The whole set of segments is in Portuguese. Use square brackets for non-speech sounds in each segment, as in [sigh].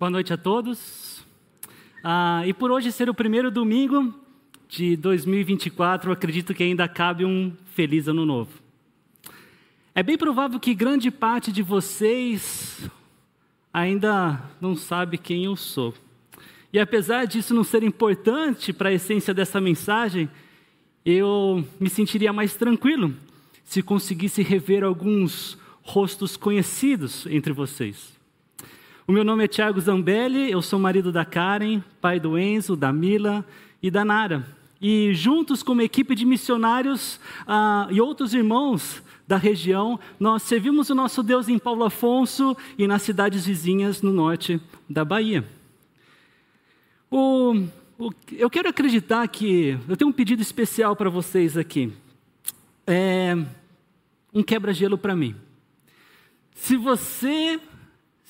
Boa noite a todos. Ah, e por hoje ser o primeiro domingo de 2024, acredito que ainda cabe um feliz ano novo. É bem provável que grande parte de vocês ainda não sabe quem eu sou. E apesar disso não ser importante para a essência dessa mensagem, eu me sentiria mais tranquilo se conseguisse rever alguns rostos conhecidos entre vocês. O meu nome é Tiago Zambelli, eu sou marido da Karen, pai do Enzo, da Mila e da Nara. E juntos com uma equipe de missionários ah, e outros irmãos da região, nós servimos o nosso Deus em Paulo Afonso e nas cidades vizinhas no norte da Bahia. O, o, eu quero acreditar que eu tenho um pedido especial para vocês aqui. É um quebra-gelo para mim. Se você,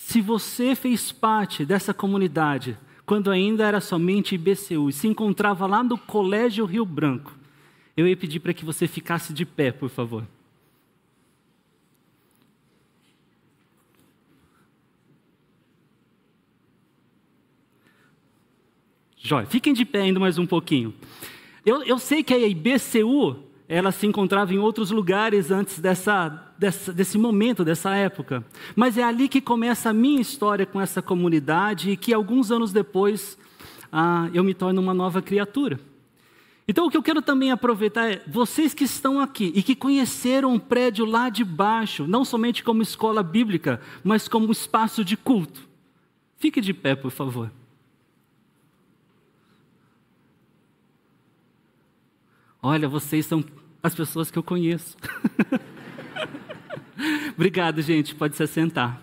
se você fez parte dessa comunidade quando ainda era somente IBCU e se encontrava lá no Colégio Rio Branco, eu ia pedir para que você ficasse de pé, por favor. Jóia, fiquem de pé ainda mais um pouquinho. Eu, eu sei que a IBCU ela se encontrava em outros lugares antes dessa, dessa, desse momento, dessa época. Mas é ali que começa a minha história com essa comunidade e que alguns anos depois ah, eu me torno uma nova criatura. Então, o que eu quero também aproveitar é vocês que estão aqui e que conheceram o prédio lá de baixo, não somente como escola bíblica, mas como espaço de culto. Fique de pé, por favor. Olha, vocês são as pessoas que eu conheço. [laughs] Obrigado, gente. Pode se assentar.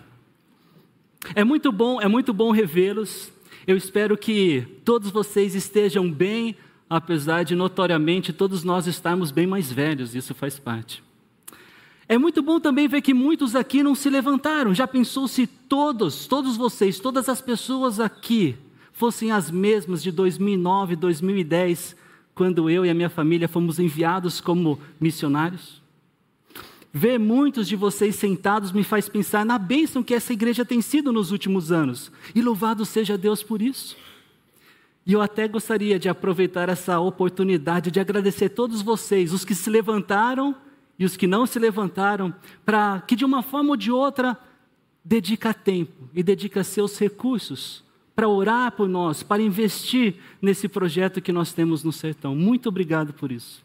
É muito bom, é muito bom revê-los. Eu espero que todos vocês estejam bem, apesar de notoriamente todos nós estarmos bem mais velhos, isso faz parte. É muito bom também ver que muitos aqui não se levantaram. Já pensou se todos, todos vocês, todas as pessoas aqui fossem as mesmas de 2009, 2010, quando eu e a minha família fomos enviados como missionários. Ver muitos de vocês sentados me faz pensar na bênção que essa igreja tem sido nos últimos anos. E louvado seja Deus por isso. E eu até gostaria de aproveitar essa oportunidade de agradecer todos vocês, os que se levantaram e os que não se levantaram, para que de uma forma ou de outra dedica tempo e dedica seus recursos para orar por nós, para investir nesse projeto que nós temos no sertão. Muito obrigado por isso.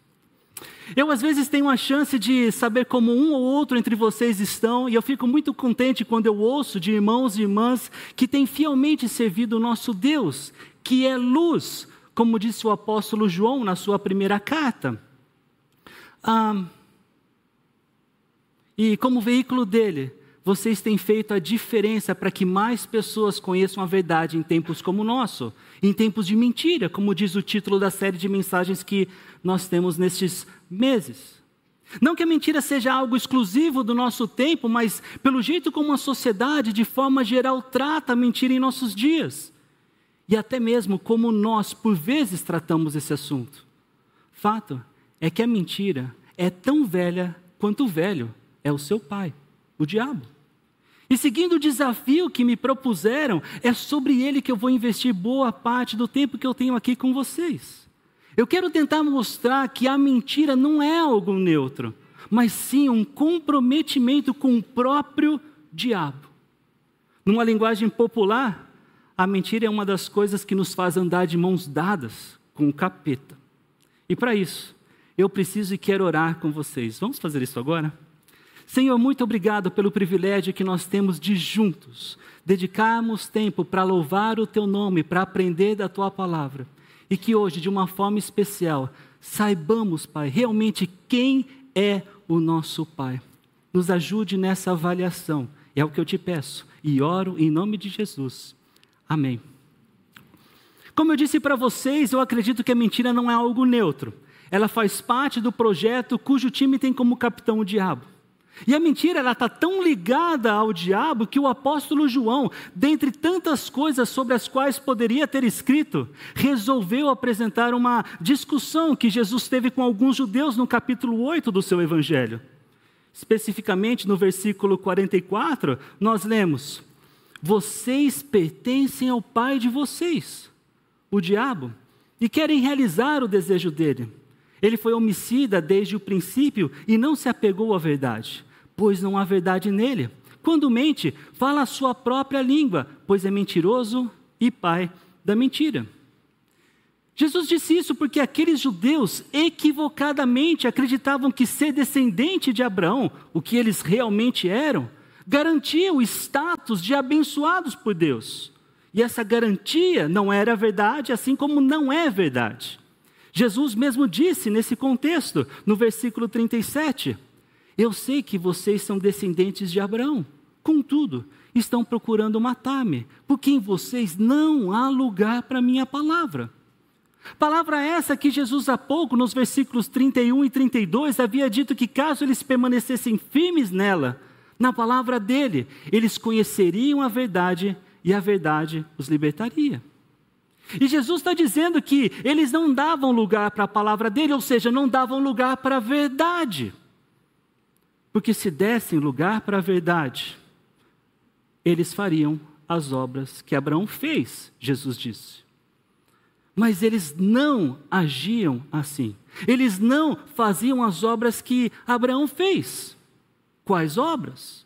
Eu, às vezes, tenho a chance de saber como um ou outro entre vocês estão, e eu fico muito contente quando eu ouço de irmãos e irmãs que têm fielmente servido o nosso Deus, que é luz, como disse o apóstolo João na sua primeira carta. Ah, e como veículo dele, vocês têm feito a diferença para que mais pessoas conheçam a verdade em tempos como o nosso, em tempos de mentira, como diz o título da série de mensagens que nós temos nestes meses. Não que a mentira seja algo exclusivo do nosso tempo, mas pelo jeito como a sociedade, de forma geral, trata a mentira em nossos dias. E até mesmo como nós, por vezes, tratamos esse assunto. Fato é que a mentira é tão velha quanto o velho é o seu pai, o diabo. E seguindo o desafio que me propuseram, é sobre ele que eu vou investir boa parte do tempo que eu tenho aqui com vocês. Eu quero tentar mostrar que a mentira não é algo neutro, mas sim um comprometimento com o próprio diabo. Numa linguagem popular, a mentira é uma das coisas que nos faz andar de mãos dadas com o capeta. E para isso, eu preciso e quero orar com vocês. Vamos fazer isso agora? Senhor, muito obrigado pelo privilégio que nós temos de juntos dedicarmos tempo para louvar o teu nome, para aprender da tua palavra. E que hoje, de uma forma especial, saibamos, Pai, realmente quem é o nosso Pai. Nos ajude nessa avaliação. É o que eu te peço e oro em nome de Jesus. Amém. Como eu disse para vocês, eu acredito que a mentira não é algo neutro. Ela faz parte do projeto cujo time tem como capitão o diabo. E a mentira ela está tão ligada ao diabo que o apóstolo João, dentre tantas coisas sobre as quais poderia ter escrito, resolveu apresentar uma discussão que Jesus teve com alguns judeus no capítulo 8 do seu evangelho. Especificamente no versículo 44, nós lemos: vocês pertencem ao pai de vocês, o diabo, e querem realizar o desejo dele. Ele foi homicida desde o princípio e não se apegou à verdade, pois não há verdade nele. Quando mente, fala a sua própria língua, pois é mentiroso e pai da mentira. Jesus disse isso porque aqueles judeus equivocadamente acreditavam que ser descendente de Abraão, o que eles realmente eram, garantia o status de abençoados por Deus. E essa garantia não era verdade, assim como não é verdade. Jesus mesmo disse nesse contexto, no versículo 37, eu sei que vocês são descendentes de Abraão, contudo, estão procurando matar-me, porque em vocês não há lugar para minha palavra. Palavra essa que Jesus há pouco, nos versículos 31 e 32, havia dito que caso eles permanecessem firmes nela, na palavra dele, eles conheceriam a verdade e a verdade os libertaria. E Jesus está dizendo que eles não davam lugar para a palavra dele, ou seja, não davam lugar para a verdade. Porque se dessem lugar para a verdade, eles fariam as obras que Abraão fez, Jesus disse. Mas eles não agiam assim. Eles não faziam as obras que Abraão fez. Quais obras?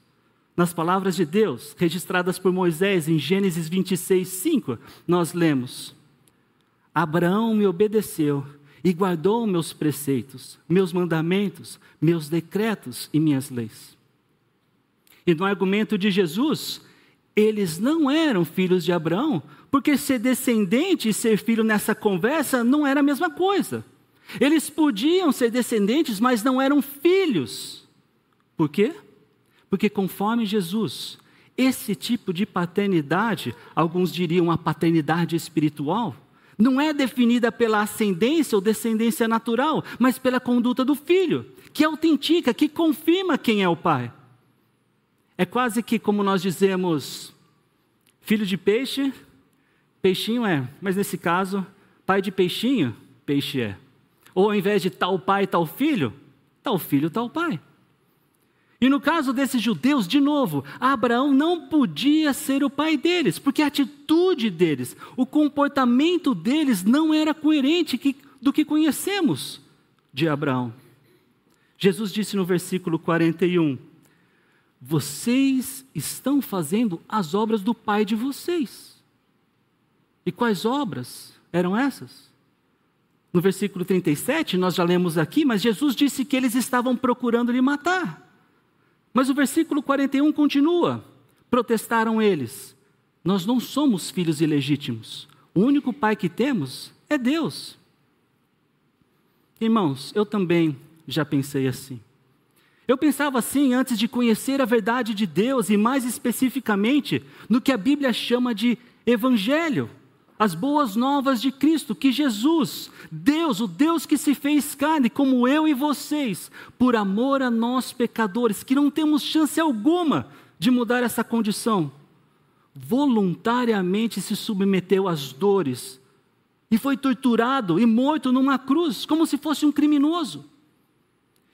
Nas palavras de Deus, registradas por Moisés em Gênesis 26, 5, nós lemos: Abraão me obedeceu e guardou meus preceitos, meus mandamentos, meus decretos e minhas leis. E no argumento de Jesus, eles não eram filhos de Abraão, porque ser descendente e ser filho nessa conversa não era a mesma coisa. Eles podiam ser descendentes, mas não eram filhos. Por quê? Porque conforme Jesus, esse tipo de paternidade, alguns diriam a paternidade espiritual, não é definida pela ascendência ou descendência natural, mas pela conduta do filho, que autentica, que confirma quem é o pai. É quase que como nós dizemos, filho de peixe, peixinho é, mas nesse caso, pai de peixinho, peixe é. Ou ao invés de tal pai, tal filho, tal filho, tal pai. E no caso desses judeus, de novo, Abraão não podia ser o pai deles, porque a atitude deles, o comportamento deles não era coerente do que conhecemos de Abraão. Jesus disse no versículo 41: Vocês estão fazendo as obras do pai de vocês. E quais obras eram essas? No versículo 37, nós já lemos aqui, mas Jesus disse que eles estavam procurando lhe matar. Mas o versículo 41 continua: protestaram eles. Nós não somos filhos ilegítimos. O único pai que temos é Deus. Irmãos, eu também já pensei assim. Eu pensava assim antes de conhecer a verdade de Deus e, mais especificamente, no que a Bíblia chama de Evangelho as boas novas de Cristo, que Jesus, Deus, o Deus que se fez carne, como eu e vocês, por amor a nós pecadores, que não temos chance alguma de mudar essa condição, voluntariamente se submeteu às dores e foi torturado e morto numa cruz, como se fosse um criminoso.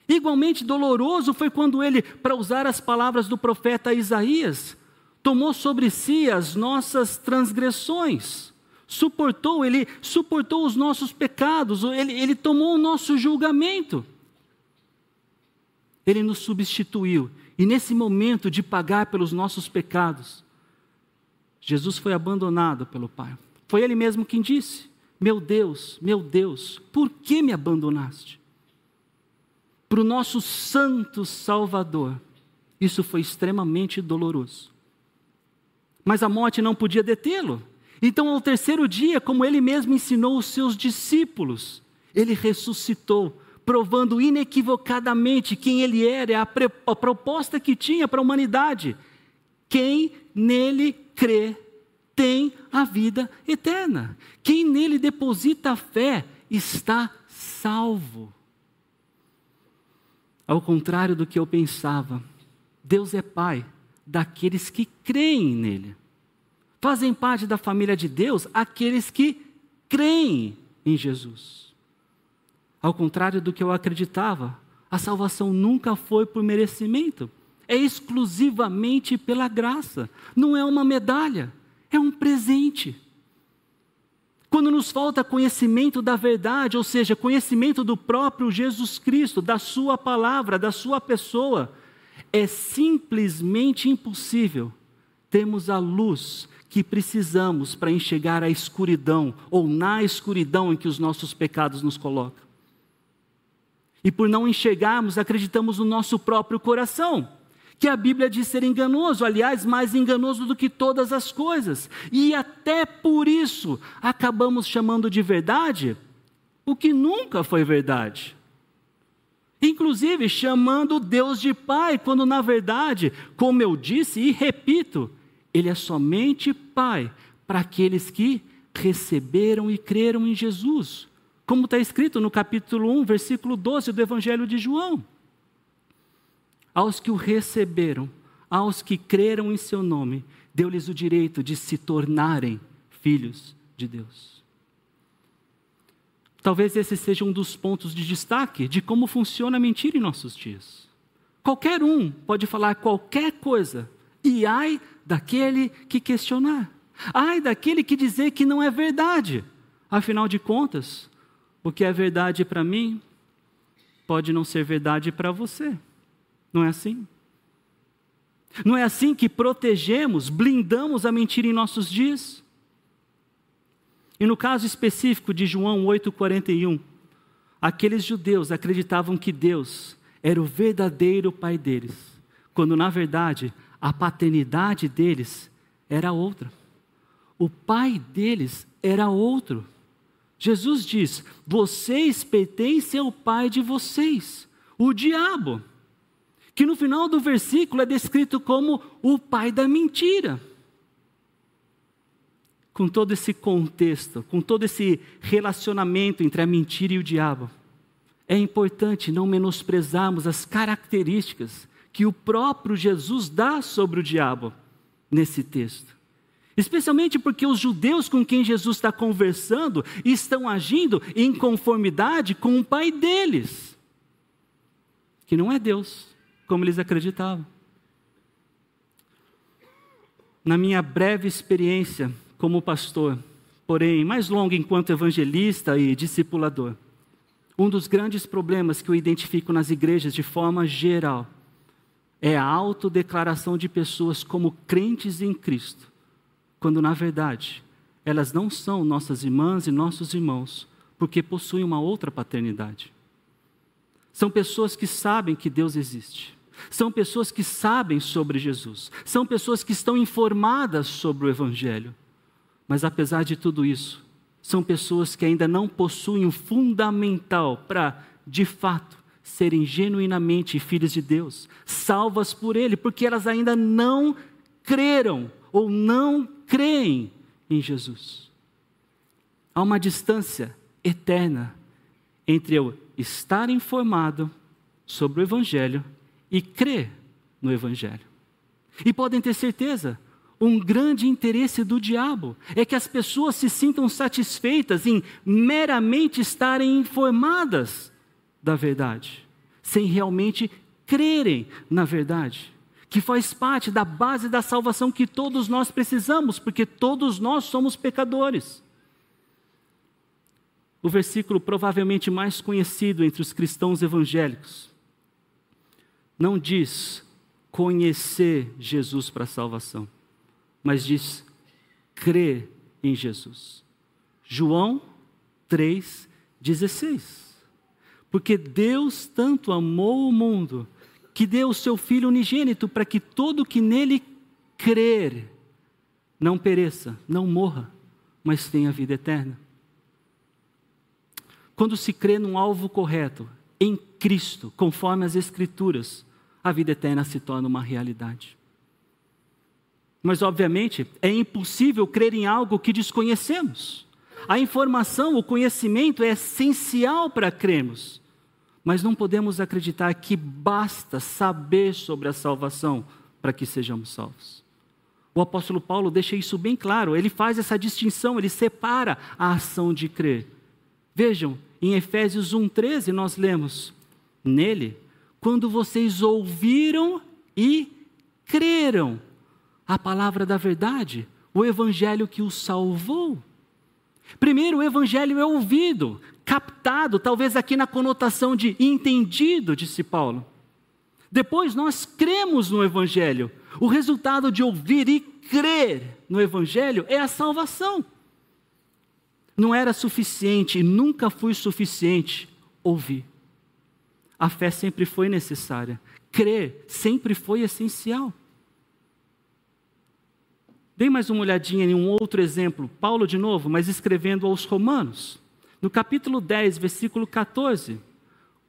Igualmente doloroso foi quando ele, para usar as palavras do profeta Isaías, tomou sobre si as nossas transgressões suportou, ele suportou os nossos pecados, ele, ele tomou o nosso julgamento. Ele nos substituiu. E nesse momento de pagar pelos nossos pecados, Jesus foi abandonado pelo Pai. Foi Ele mesmo quem disse: Meu Deus, meu Deus, por que me abandonaste? Para o nosso Santo Salvador, isso foi extremamente doloroso. Mas a morte não podia detê-lo. Então, ao terceiro dia, como ele mesmo ensinou os seus discípulos, ele ressuscitou, provando inequivocadamente quem ele era, a, a proposta que tinha para a humanidade. Quem nele crê tem a vida eterna. Quem nele deposita a fé está salvo. Ao contrário do que eu pensava, Deus é Pai daqueles que creem nele. Fazem parte da família de Deus aqueles que creem em Jesus. Ao contrário do que eu acreditava, a salvação nunca foi por merecimento. É exclusivamente pela graça. Não é uma medalha, é um presente. Quando nos falta conhecimento da verdade, ou seja, conhecimento do próprio Jesus Cristo, da Sua palavra, da Sua pessoa, é simplesmente impossível termos a luz que precisamos para enxergar a escuridão, ou na escuridão em que os nossos pecados nos colocam. E por não enxergarmos, acreditamos no nosso próprio coração que a Bíblia diz ser enganoso, aliás, mais enganoso do que todas as coisas. E até por isso acabamos chamando de verdade o que nunca foi verdade. Inclusive chamando Deus de Pai, quando na verdade, como eu disse e repito, Ele é somente Pai para aqueles que receberam e creram em Jesus. Como está escrito no capítulo 1, versículo 12 do Evangelho de João aos que o receberam, aos que creram em seu nome, deu-lhes o direito de se tornarem filhos de Deus. Talvez esse seja um dos pontos de destaque de como funciona a mentira em nossos dias. Qualquer um pode falar qualquer coisa, e ai daquele que questionar, ai daquele que dizer que não é verdade. Afinal de contas, o que é verdade para mim pode não ser verdade para você. Não é assim? Não é assim que protegemos, blindamos a mentira em nossos dias? E no caso específico de João 8,41, aqueles judeus acreditavam que Deus era o verdadeiro pai deles, quando na verdade a paternidade deles era outra. O pai deles era outro. Jesus diz: vocês pertencem ao pai de vocês, o diabo que no final do versículo é descrito como o pai da mentira. Com todo esse contexto, com todo esse relacionamento entre a mentira e o diabo, é importante não menosprezarmos as características que o próprio Jesus dá sobre o diabo nesse texto. Especialmente porque os judeus com quem Jesus está conversando estão agindo em conformidade com o pai deles, que não é Deus como eles acreditavam. Na minha breve experiência como pastor, porém mais longa enquanto evangelista e discipulador, um dos grandes problemas que eu identifico nas igrejas de forma geral é a autodeclaração de pessoas como crentes em Cristo, quando na verdade elas não são nossas irmãs e nossos irmãos, porque possuem uma outra paternidade. São pessoas que sabem que Deus existe. São pessoas que sabem sobre Jesus. São pessoas que estão informadas sobre o Evangelho. Mas apesar de tudo isso, são pessoas que ainda não possuem o fundamental para, de fato, serem genuinamente filhas de Deus, salvas por Ele, porque elas ainda não creram ou não creem em Jesus. Há uma distância eterna entre eu estar informado sobre o Evangelho e crer no Evangelho. E podem ter certeza, um grande interesse do diabo é que as pessoas se sintam satisfeitas em meramente estarem informadas da verdade, sem realmente crerem na verdade, que faz parte da base da salvação que todos nós precisamos, porque todos nós somos pecadores o versículo provavelmente mais conhecido entre os cristãos evangélicos. Não diz conhecer Jesus para salvação, mas diz crer em Jesus. João 3,16. Porque Deus tanto amou o mundo que deu o seu Filho unigênito para que todo que nele crer não pereça, não morra, mas tenha vida eterna. Quando se crê num alvo correto, em Cristo, conforme as Escrituras, a vida eterna se torna uma realidade. Mas, obviamente, é impossível crer em algo que desconhecemos. A informação, o conhecimento é essencial para crermos. Mas não podemos acreditar que basta saber sobre a salvação para que sejamos salvos. O apóstolo Paulo deixa isso bem claro, ele faz essa distinção, ele separa a ação de crer Vejam, em Efésios 1,13 nós lemos: Nele, quando vocês ouviram, e creram a palavra da verdade, o evangelho que os salvou. Primeiro, o evangelho é ouvido, captado, talvez aqui na conotação de entendido, disse Paulo. Depois, nós cremos no evangelho. O resultado de ouvir e crer no evangelho é a salvação. Não era suficiente e nunca foi suficiente ouvir. A fé sempre foi necessária. Crer sempre foi essencial. Dê mais uma olhadinha em um outro exemplo. Paulo, de novo, mas escrevendo aos Romanos. No capítulo 10, versículo 14.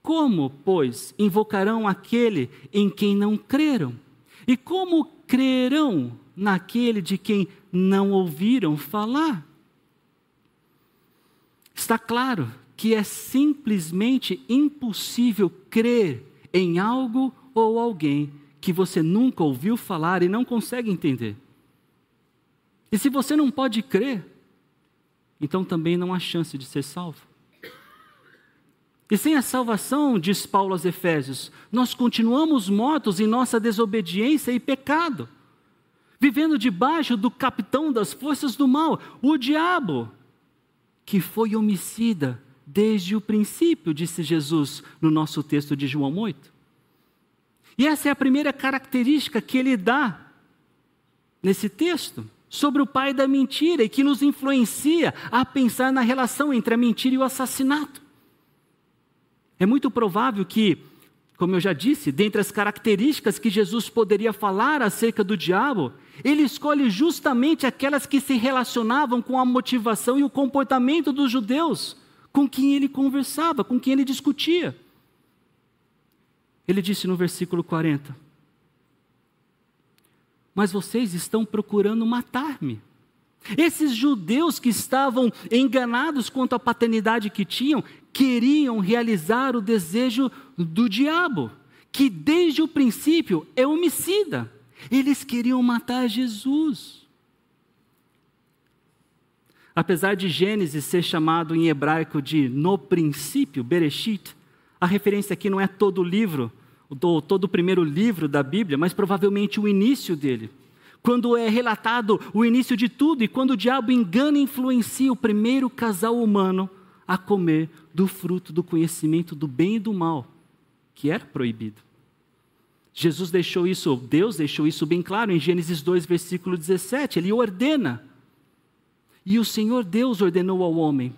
Como, pois, invocarão aquele em quem não creram? E como crerão naquele de quem não ouviram falar? Está claro que é simplesmente impossível crer em algo ou alguém que você nunca ouviu falar e não consegue entender. E se você não pode crer, então também não há chance de ser salvo. E sem a salvação, diz Paulo aos Efésios, nós continuamos mortos em nossa desobediência e pecado, vivendo debaixo do capitão das forças do mal, o diabo, que foi homicida desde o princípio, disse Jesus no nosso texto de João 8. E essa é a primeira característica que ele dá nesse texto sobre o pai da mentira e que nos influencia a pensar na relação entre a mentira e o assassinato. É muito provável que, como eu já disse, dentre as características que Jesus poderia falar acerca do diabo, ele escolhe justamente aquelas que se relacionavam com a motivação e o comportamento dos judeus, com quem ele conversava, com quem ele discutia. Ele disse no versículo 40: Mas vocês estão procurando matar-me. Esses judeus que estavam enganados quanto à paternidade que tinham, queriam realizar o desejo do diabo, que desde o princípio é homicida. Eles queriam matar Jesus. Apesar de Gênesis ser chamado em hebraico de no princípio, Bereshit, a referência aqui não é todo o livro, todo o primeiro livro da Bíblia, mas provavelmente o início dele. Quando é relatado o início de tudo e quando o diabo engana e influencia o primeiro casal humano a comer do fruto do conhecimento do bem e do mal, que era proibido. Jesus deixou isso, Deus deixou isso bem claro em Gênesis 2, versículo 17. Ele ordena. E o Senhor Deus ordenou ao homem: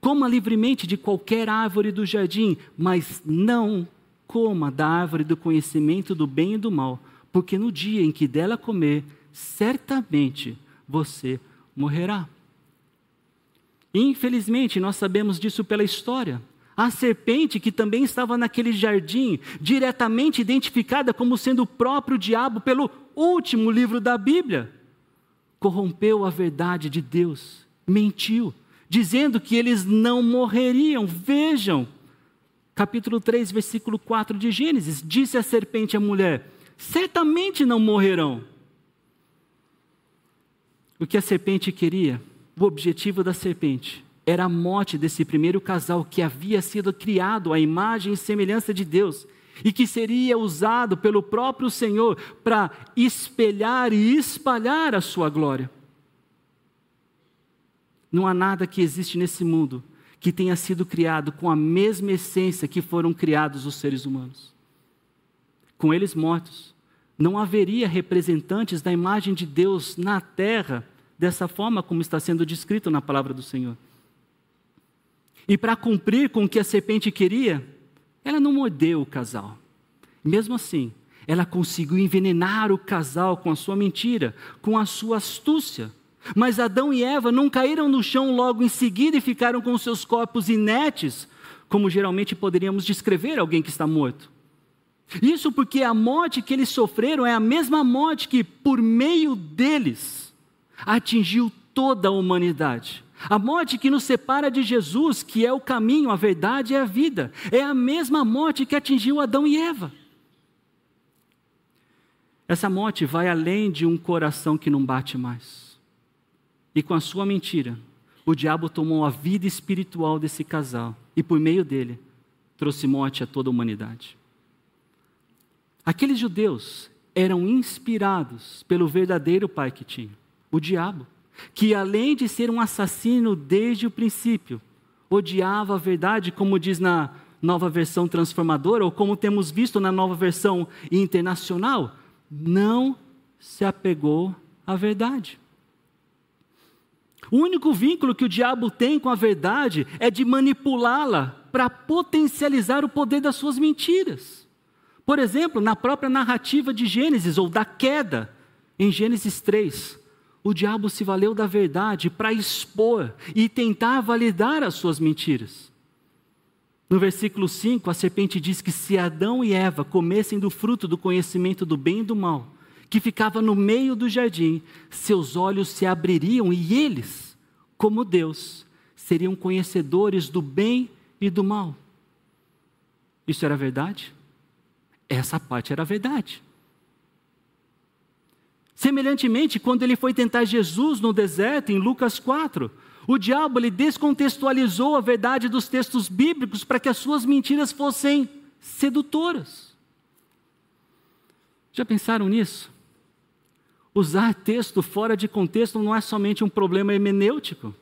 coma livremente de qualquer árvore do jardim, mas não coma da árvore do conhecimento do bem e do mal, porque no dia em que dela comer, certamente você morrerá. Infelizmente, nós sabemos disso pela história. A serpente, que também estava naquele jardim, diretamente identificada como sendo o próprio diabo pelo último livro da Bíblia, corrompeu a verdade de Deus, mentiu, dizendo que eles não morreriam. Vejam, capítulo 3, versículo 4 de Gênesis: disse a serpente à mulher: certamente não morrerão. O que a serpente queria, o objetivo da serpente, era a morte desse primeiro casal que havia sido criado à imagem e semelhança de Deus e que seria usado pelo próprio Senhor para espelhar e espalhar a sua glória. Não há nada que existe nesse mundo que tenha sido criado com a mesma essência que foram criados os seres humanos. Com eles mortos, não haveria representantes da imagem de Deus na terra dessa forma como está sendo descrito na palavra do Senhor. E para cumprir com o que a serpente queria, ela não mordeu o casal. Mesmo assim, ela conseguiu envenenar o casal com a sua mentira, com a sua astúcia. Mas Adão e Eva não caíram no chão logo em seguida e ficaram com seus corpos inertes, como geralmente poderíamos descrever alguém que está morto. Isso porque a morte que eles sofreram é a mesma morte que, por meio deles, atingiu toda a humanidade. A morte que nos separa de Jesus, que é o caminho, a verdade e a vida, é a mesma morte que atingiu Adão e Eva. Essa morte vai além de um coração que não bate mais. E com a sua mentira, o diabo tomou a vida espiritual desse casal e, por meio dele, trouxe morte a toda a humanidade. Aqueles judeus eram inspirados pelo verdadeiro pai que tinha, o diabo, que além de ser um assassino desde o princípio, odiava a verdade, como diz na nova versão transformadora, ou como temos visto na nova versão internacional, não se apegou à verdade. O único vínculo que o diabo tem com a verdade é de manipulá-la para potencializar o poder das suas mentiras. Por exemplo, na própria narrativa de Gênesis, ou da queda, em Gênesis 3, o diabo se valeu da verdade para expor e tentar validar as suas mentiras. No versículo 5, a serpente diz que se Adão e Eva comessem do fruto do conhecimento do bem e do mal, que ficava no meio do jardim, seus olhos se abririam e eles, como Deus, seriam conhecedores do bem e do mal. Isso era verdade? Essa parte era verdade. Semelhantemente, quando ele foi tentar Jesus no deserto, em Lucas 4, o diabo ele descontextualizou a verdade dos textos bíblicos para que as suas mentiras fossem sedutoras. Já pensaram nisso? Usar texto fora de contexto não é somente um problema hermenêutico,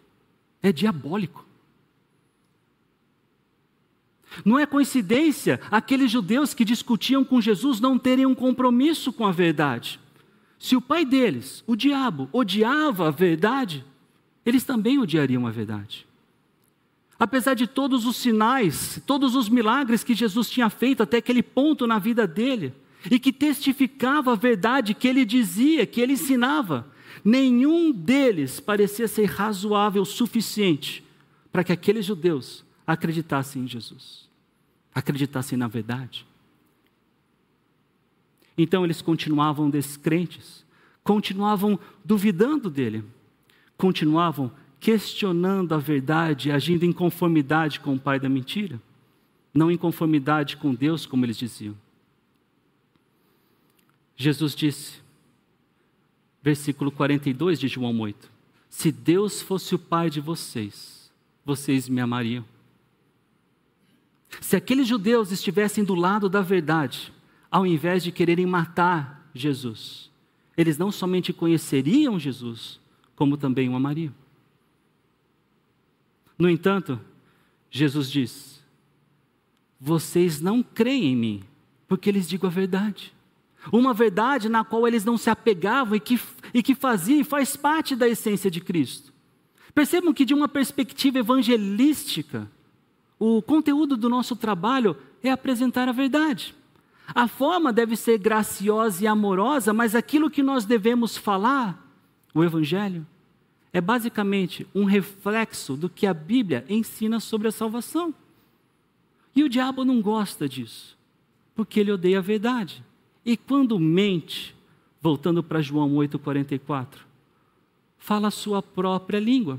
é diabólico. Não é coincidência aqueles judeus que discutiam com Jesus não terem um compromisso com a verdade. Se o pai deles, o diabo, odiava a verdade, eles também odiariam a verdade. Apesar de todos os sinais, todos os milagres que Jesus tinha feito até aquele ponto na vida dele, e que testificava a verdade que ele dizia, que ele ensinava, nenhum deles parecia ser razoável o suficiente para que aqueles judeus acreditassem em Jesus, acreditassem na verdade. Então eles continuavam descrentes, continuavam duvidando dele, continuavam questionando a verdade, agindo em conformidade com o pai da mentira, não em conformidade com Deus, como eles diziam. Jesus disse, versículo 42 de João 8: Se Deus fosse o pai de vocês, vocês me amariam. Se aqueles judeus estivessem do lado da verdade, ao invés de quererem matar Jesus. Eles não somente conheceriam Jesus, como também o amariam. No entanto, Jesus diz: Vocês não creem em mim, porque lhes digo a verdade. Uma verdade na qual eles não se apegavam e que, e que fazia e faz parte da essência de Cristo. Percebam que, de uma perspectiva evangelística, o conteúdo do nosso trabalho é apresentar a verdade. A forma deve ser graciosa e amorosa, mas aquilo que nós devemos falar, o Evangelho, é basicamente um reflexo do que a Bíblia ensina sobre a salvação. E o diabo não gosta disso, porque ele odeia a verdade. E quando mente, voltando para João 8,44, fala a sua própria língua.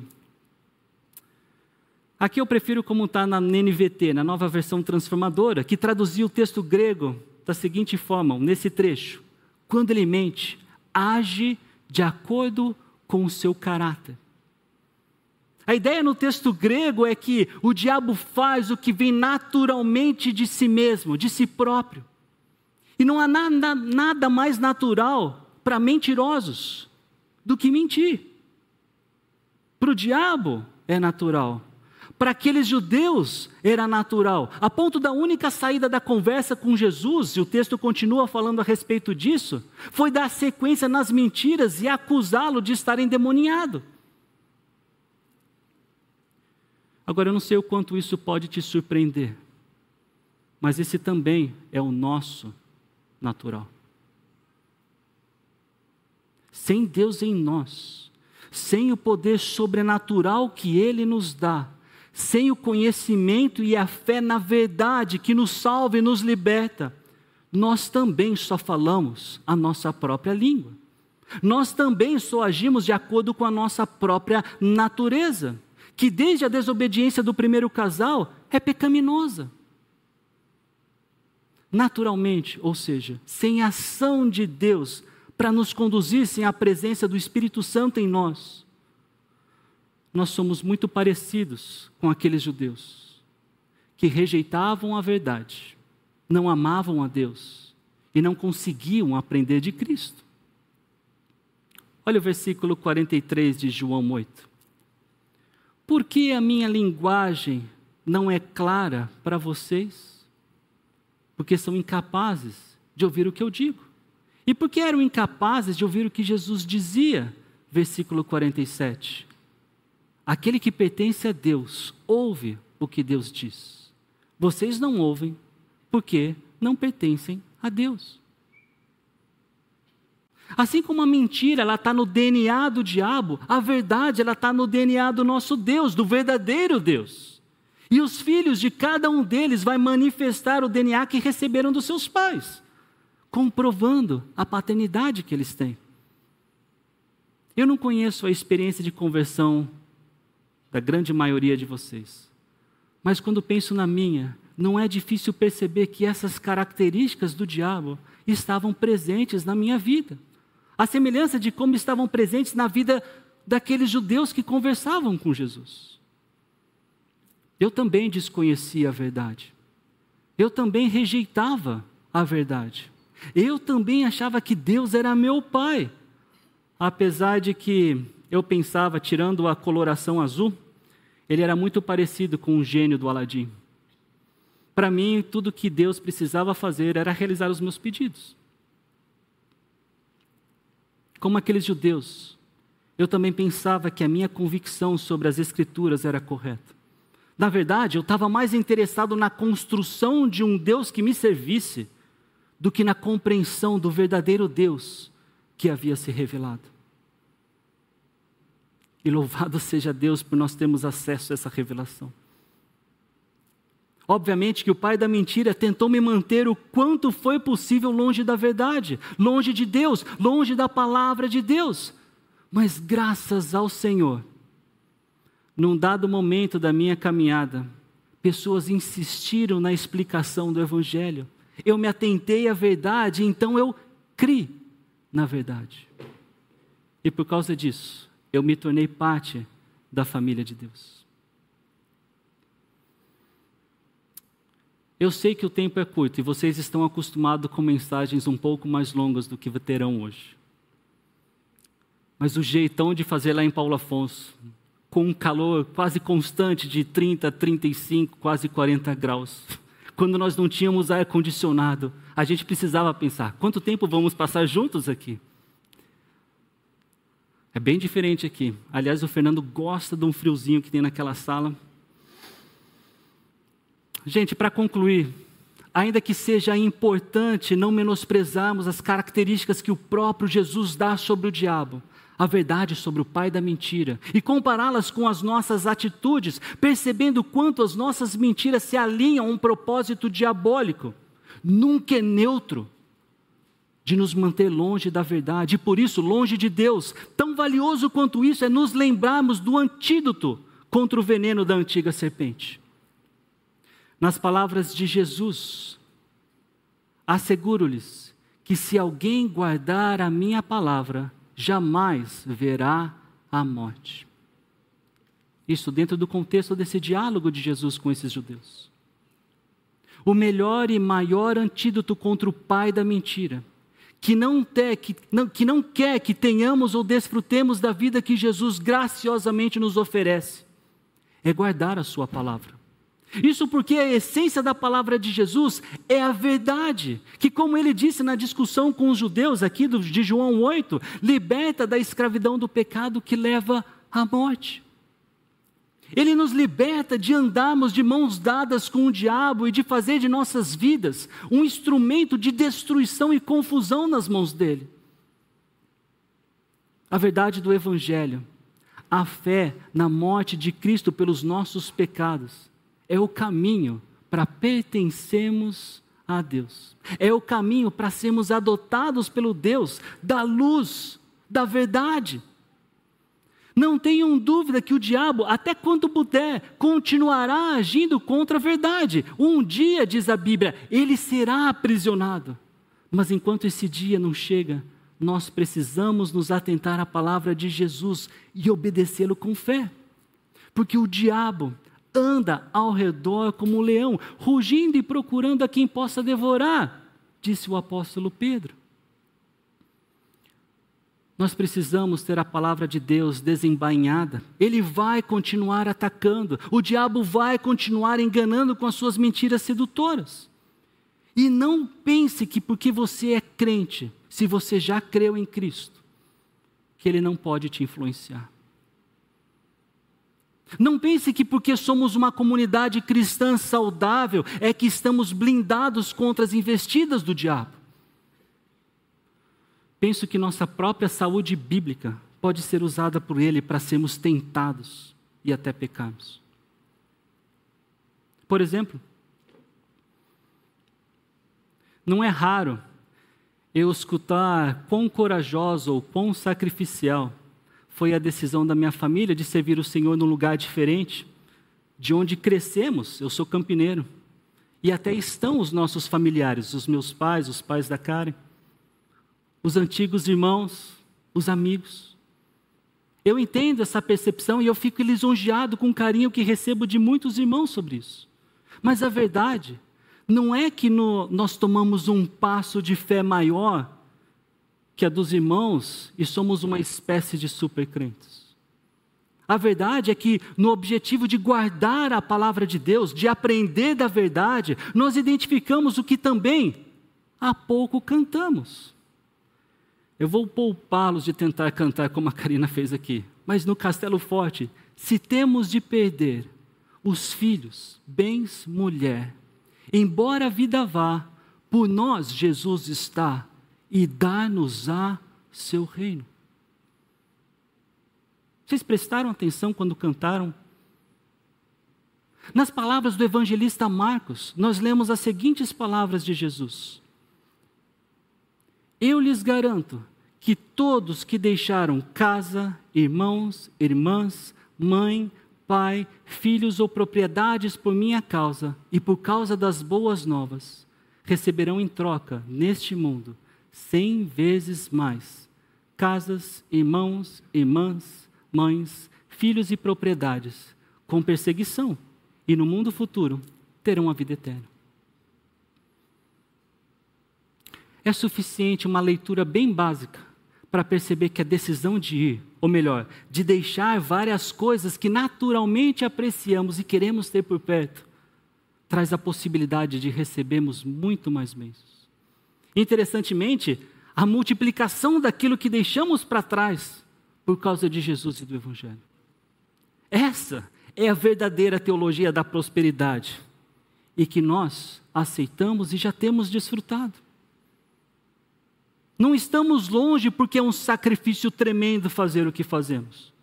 Aqui eu prefiro como está na NVT, na nova versão transformadora, que traduziu o texto grego da seguinte forma, nesse trecho: quando ele mente, age de acordo com o seu caráter. A ideia no texto grego é que o diabo faz o que vem naturalmente de si mesmo, de si próprio. E não há nada, nada mais natural para mentirosos do que mentir. Para o diabo é natural para aqueles judeus era natural, a ponto da única saída da conversa com Jesus, e o texto continua falando a respeito disso, foi dar sequência nas mentiras e acusá-lo de estar endemoniado. Agora, eu não sei o quanto isso pode te surpreender, mas esse também é o nosso natural. Sem Deus em nós, sem o poder sobrenatural que Ele nos dá, sem o conhecimento e a fé na verdade que nos salva e nos liberta, nós também só falamos a nossa própria língua. Nós também só agimos de acordo com a nossa própria natureza, que desde a desobediência do primeiro casal é pecaminosa. Naturalmente, ou seja, sem ação de Deus para nos conduzir sem a presença do Espírito Santo em nós, nós somos muito parecidos com aqueles judeus que rejeitavam a verdade, não amavam a Deus e não conseguiam aprender de Cristo. Olha o versículo 43 de João 8. Por que a minha linguagem não é clara para vocês? Porque são incapazes de ouvir o que eu digo. E porque eram incapazes de ouvir o que Jesus dizia? Versículo 47. Aquele que pertence a Deus ouve o que Deus diz. Vocês não ouvem porque não pertencem a Deus. Assim como a mentira ela está no DNA do diabo, a verdade ela está no DNA do nosso Deus, do verdadeiro Deus. E os filhos de cada um deles vai manifestar o DNA que receberam dos seus pais, comprovando a paternidade que eles têm. Eu não conheço a experiência de conversão da grande maioria de vocês, mas quando penso na minha, não é difícil perceber que essas características do diabo estavam presentes na minha vida. A semelhança de como estavam presentes na vida daqueles judeus que conversavam com Jesus. Eu também desconhecia a verdade. Eu também rejeitava a verdade. Eu também achava que Deus era meu pai. Apesar de que eu pensava, tirando a coloração azul, ele era muito parecido com o gênio do Aladim. Para mim, tudo que Deus precisava fazer era realizar os meus pedidos. Como aqueles judeus, eu também pensava que a minha convicção sobre as Escrituras era correta. Na verdade, eu estava mais interessado na construção de um Deus que me servisse do que na compreensão do verdadeiro Deus que havia se revelado. E louvado [laughs] seja Deus por nós termos acesso a essa revelação. Obviamente que o pai da mentira tentou me manter o quanto foi possível longe da verdade, longe de Deus, longe da palavra de Deus. Mas graças ao Senhor, num dado momento da minha caminhada, pessoas insistiram na explicação do Evangelho. Eu me atentei à verdade, então eu criei na verdade. E por causa disso, eu me tornei parte da família de Deus. Eu sei que o tempo é curto e vocês estão acostumados com mensagens um pouco mais longas do que terão hoje. Mas o jeitão de fazer lá em Paulo Afonso, com um calor quase constante de 30, 35, quase 40 graus, quando nós não tínhamos ar-condicionado, a gente precisava pensar: quanto tempo vamos passar juntos aqui? É bem diferente aqui. Aliás, o Fernando gosta de um friozinho que tem naquela sala. Gente, para concluir, ainda que seja importante não menosprezarmos as características que o próprio Jesus dá sobre o diabo, a verdade sobre o pai da mentira, e compará-las com as nossas atitudes, percebendo quanto as nossas mentiras se alinham a um propósito diabólico, nunca é neutro de nos manter longe da verdade, e por isso longe de Deus. Tão valioso quanto isso é nos lembrarmos do antídoto contra o veneno da antiga serpente. Nas palavras de Jesus, asseguro-lhes que se alguém guardar a minha palavra, jamais verá a morte. Isso dentro do contexto desse diálogo de Jesus com esses judeus. O melhor e maior antídoto contra o pai da mentira, que não, te, que, não, que não quer que tenhamos ou desfrutemos da vida que Jesus graciosamente nos oferece, é guardar a Sua palavra. Isso porque a essência da palavra de Jesus é a verdade, que, como ele disse na discussão com os judeus aqui de João 8, liberta da escravidão do pecado que leva à morte. Ele nos liberta de andarmos de mãos dadas com o diabo e de fazer de nossas vidas um instrumento de destruição e confusão nas mãos dele. A verdade do Evangelho, a fé na morte de Cristo pelos nossos pecados, é o caminho para pertencermos a Deus. É o caminho para sermos adotados pelo Deus da luz, da verdade. Não tenham dúvida que o diabo, até quando puder, continuará agindo contra a verdade. Um dia, diz a Bíblia, ele será aprisionado. Mas enquanto esse dia não chega, nós precisamos nos atentar à palavra de Jesus e obedecê-lo com fé. Porque o diabo, anda ao redor como um leão, rugindo e procurando a quem possa devorar. disse o apóstolo Pedro. Nós precisamos ter a palavra de Deus desembainhada. Ele vai continuar atacando. O diabo vai continuar enganando com as suas mentiras sedutoras. E não pense que porque você é crente, se você já creu em Cristo, que ele não pode te influenciar. Não pense que porque somos uma comunidade cristã saudável é que estamos blindados contra as investidas do diabo. Penso que nossa própria saúde bíblica pode ser usada por ele para sermos tentados e até pecarmos. Por exemplo, não é raro eu escutar quão corajoso ou quão sacrificial foi a decisão da minha família de servir o Senhor num lugar diferente, de onde crescemos. Eu sou campineiro. E até estão os nossos familiares, os meus pais, os pais da Karen os antigos irmãos, os amigos. Eu entendo essa percepção e eu fico lisonjeado com o carinho que recebo de muitos irmãos sobre isso. Mas a verdade não é que no, nós tomamos um passo de fé maior que a dos irmãos e somos uma espécie de supercrentes. A verdade é que, no objetivo de guardar a palavra de Deus, de aprender da verdade, nós identificamos o que também há pouco cantamos. Eu vou poupá-los de tentar cantar como a Karina fez aqui. Mas no Castelo Forte, se temos de perder os filhos, bens, mulher, embora a vida vá, por nós Jesus está e dá-nos-á seu reino. Vocês prestaram atenção quando cantaram? Nas palavras do evangelista Marcos, nós lemos as seguintes palavras de Jesus: eu lhes garanto que todos que deixaram casa, irmãos, irmãs, mãe, pai, filhos ou propriedades por minha causa e por causa das boas novas, receberão em troca, neste mundo, cem vezes mais casas, irmãos, irmãs, mães, filhos e propriedades, com perseguição, e no mundo futuro terão a vida eterna. É suficiente uma leitura bem básica para perceber que a decisão de ir, ou melhor, de deixar várias coisas que naturalmente apreciamos e queremos ter por perto, traz a possibilidade de recebermos muito mais bênçãos. Interessantemente, a multiplicação daquilo que deixamos para trás por causa de Jesus e do Evangelho. Essa é a verdadeira teologia da prosperidade e que nós aceitamos e já temos desfrutado. Não estamos longe porque é um sacrifício tremendo fazer o que fazemos.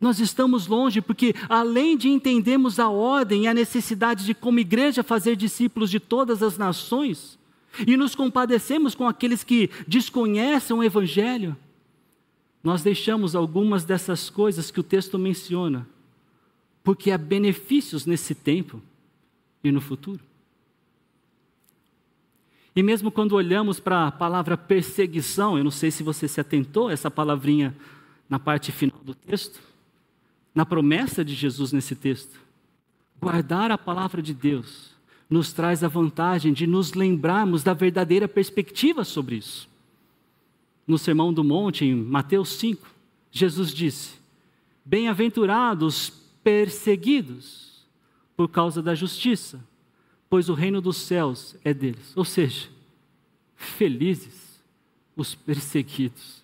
Nós estamos longe porque, além de entendermos a ordem e a necessidade de, como igreja, fazer discípulos de todas as nações, e nos compadecemos com aqueles que desconhecem o Evangelho, nós deixamos algumas dessas coisas que o texto menciona, porque há benefícios nesse tempo e no futuro. E mesmo quando olhamos para a palavra perseguição, eu não sei se você se atentou a essa palavrinha na parte final do texto, na promessa de Jesus nesse texto. Guardar a palavra de Deus nos traz a vantagem de nos lembrarmos da verdadeira perspectiva sobre isso. No Sermão do Monte, em Mateus 5, Jesus disse: Bem-aventurados perseguidos por causa da justiça pois o reino dos céus é deles. Ou seja, felizes os perseguidos.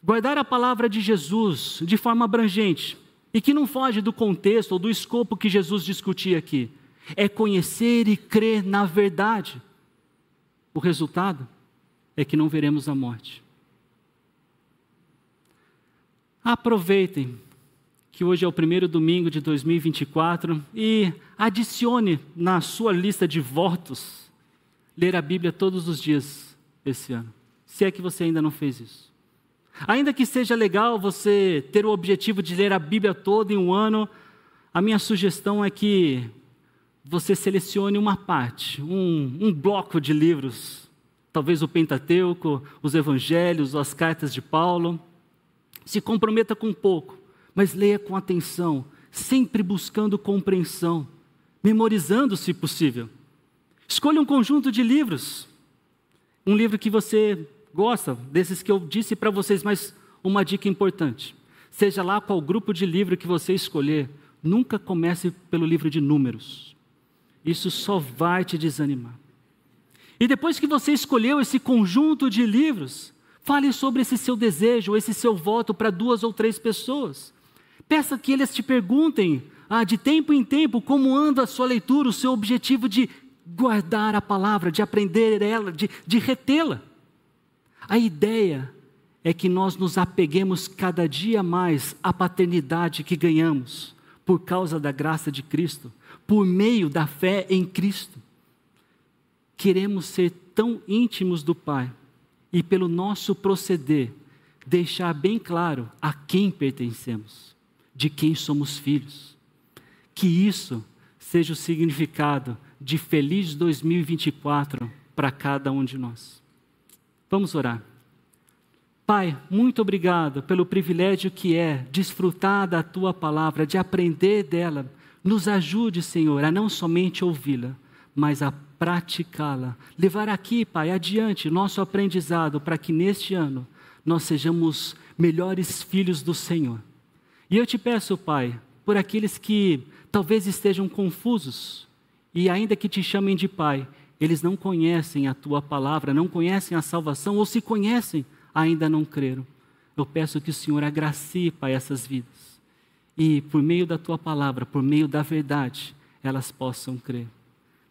Guardar a palavra de Jesus de forma abrangente e que não foge do contexto ou do escopo que Jesus discutia aqui, é conhecer e crer na verdade. O resultado é que não veremos a morte. Aproveitem que hoje é o primeiro domingo de 2024, e adicione na sua lista de votos ler a Bíblia todos os dias esse ano, se é que você ainda não fez isso. Ainda que seja legal você ter o objetivo de ler a Bíblia toda em um ano, a minha sugestão é que você selecione uma parte, um, um bloco de livros, talvez o Pentateuco, os Evangelhos, as cartas de Paulo. Se comprometa com pouco mas leia com atenção, sempre buscando compreensão, memorizando se possível. Escolha um conjunto de livros. Um livro que você gosta, desses que eu disse para vocês, mas uma dica importante. Seja lá qual grupo de livro que você escolher, nunca comece pelo livro de números. Isso só vai te desanimar. E depois que você escolheu esse conjunto de livros, fale sobre esse seu desejo, esse seu voto para duas ou três pessoas. Peça que eles te perguntem, ah, de tempo em tempo, como anda a sua leitura, o seu objetivo de guardar a palavra, de aprender ela, de, de retê-la. A ideia é que nós nos apeguemos cada dia mais à paternidade que ganhamos por causa da graça de Cristo, por meio da fé em Cristo. Queremos ser tão íntimos do Pai e, pelo nosso proceder, deixar bem claro a quem pertencemos, de quem somos filhos. Que isso seja o significado de feliz 2024 para cada um de nós. Vamos orar. Pai, muito obrigado pelo privilégio que é desfrutar da tua palavra, de aprender dela. Nos ajude, Senhor, a não somente ouvi-la, mas a praticá-la. Levar aqui, Pai, adiante nosso aprendizado para que neste ano nós sejamos melhores filhos do Senhor. E eu te peço, Pai, por aqueles que talvez estejam confusos e ainda que te chamem de Pai, eles não conhecem a tua palavra, não conhecem a salvação, ou se conhecem, ainda não creram. Eu peço que o Senhor agracie, Pai, essas vidas. E por meio da tua palavra, por meio da verdade, elas possam crer.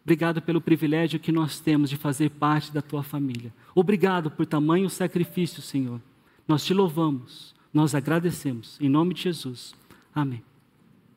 Obrigado pelo privilégio que nós temos de fazer parte da tua família. Obrigado por tamanho sacrifício, Senhor. Nós te louvamos, nós agradecemos. Em nome de Jesus. Amém.